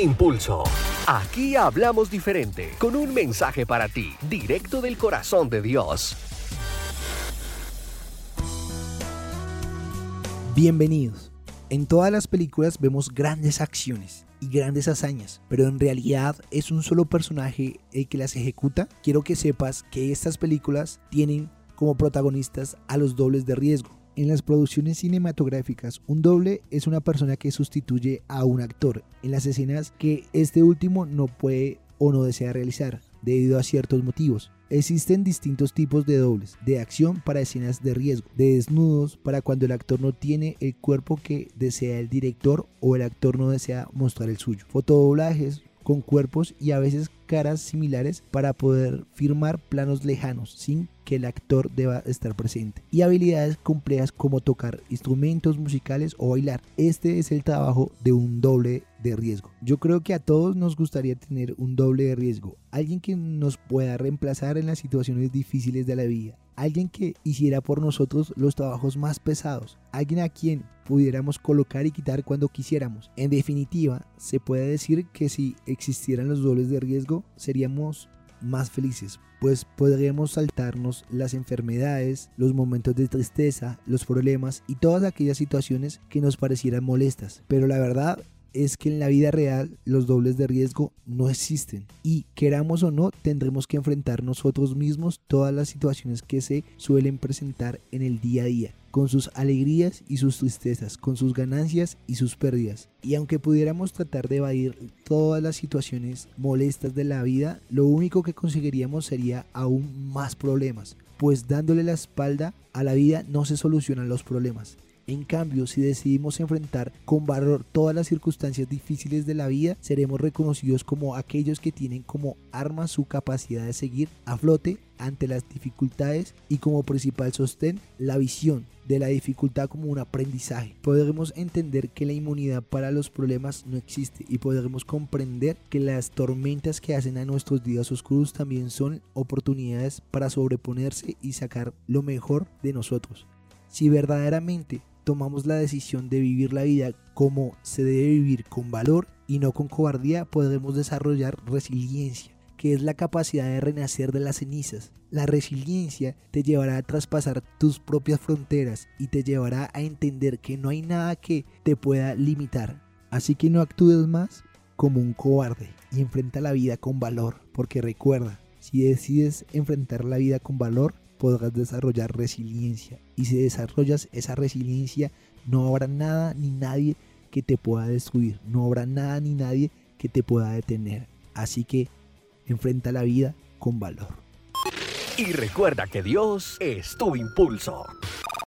Impulso. Aquí hablamos diferente, con un mensaje para ti, directo del corazón de Dios. Bienvenidos. En todas las películas vemos grandes acciones y grandes hazañas, pero en realidad es un solo personaje el que las ejecuta. Quiero que sepas que estas películas tienen como protagonistas a los dobles de riesgo. En las producciones cinematográficas, un doble es una persona que sustituye a un actor en las escenas que este último no puede o no desea realizar debido a ciertos motivos. Existen distintos tipos de dobles, de acción para escenas de riesgo, de desnudos para cuando el actor no tiene el cuerpo que desea el director o el actor no desea mostrar el suyo. Fotodoblajes con cuerpos y a veces caras similares para poder firmar planos lejanos sin que el actor deba estar presente. Y habilidades complejas como tocar instrumentos musicales o bailar. Este es el trabajo de un doble de riesgo. Yo creo que a todos nos gustaría tener un doble de riesgo. Alguien que nos pueda reemplazar en las situaciones difíciles de la vida alguien que hiciera por nosotros los trabajos más pesados, alguien a quien pudiéramos colocar y quitar cuando quisiéramos. En definitiva, se puede decir que si existieran los dobles de riesgo, seríamos más felices, pues podríamos saltarnos las enfermedades, los momentos de tristeza, los problemas y todas aquellas situaciones que nos parecieran molestas. Pero la verdad es que en la vida real los dobles de riesgo no existen y queramos o no tendremos que enfrentar nosotros mismos todas las situaciones que se suelen presentar en el día a día con sus alegrías y sus tristezas, con sus ganancias y sus pérdidas. Y aunque pudiéramos tratar de evadir todas las situaciones molestas de la vida, lo único que conseguiríamos sería aún más problemas, pues dándole la espalda a la vida no se solucionan los problemas, en cambio, si decidimos enfrentar con valor todas las circunstancias difíciles de la vida, seremos reconocidos como aquellos que tienen como arma su capacidad de seguir a flote ante las dificultades y como principal sostén la visión de la dificultad como un aprendizaje. Podremos entender que la inmunidad para los problemas no existe y podremos comprender que las tormentas que hacen a nuestros días oscuros también son oportunidades para sobreponerse y sacar lo mejor de nosotros. Si verdaderamente tomamos la decisión de vivir la vida como se debe vivir con valor y no con cobardía, podremos desarrollar resiliencia, que es la capacidad de renacer de las cenizas. La resiliencia te llevará a traspasar tus propias fronteras y te llevará a entender que no hay nada que te pueda limitar. Así que no actúes más como un cobarde y enfrenta la vida con valor, porque recuerda, si decides enfrentar la vida con valor, podrás desarrollar resiliencia. Y si desarrollas esa resiliencia, no habrá nada ni nadie que te pueda destruir. No habrá nada ni nadie que te pueda detener. Así que enfrenta la vida con valor. Y recuerda que Dios es tu impulso.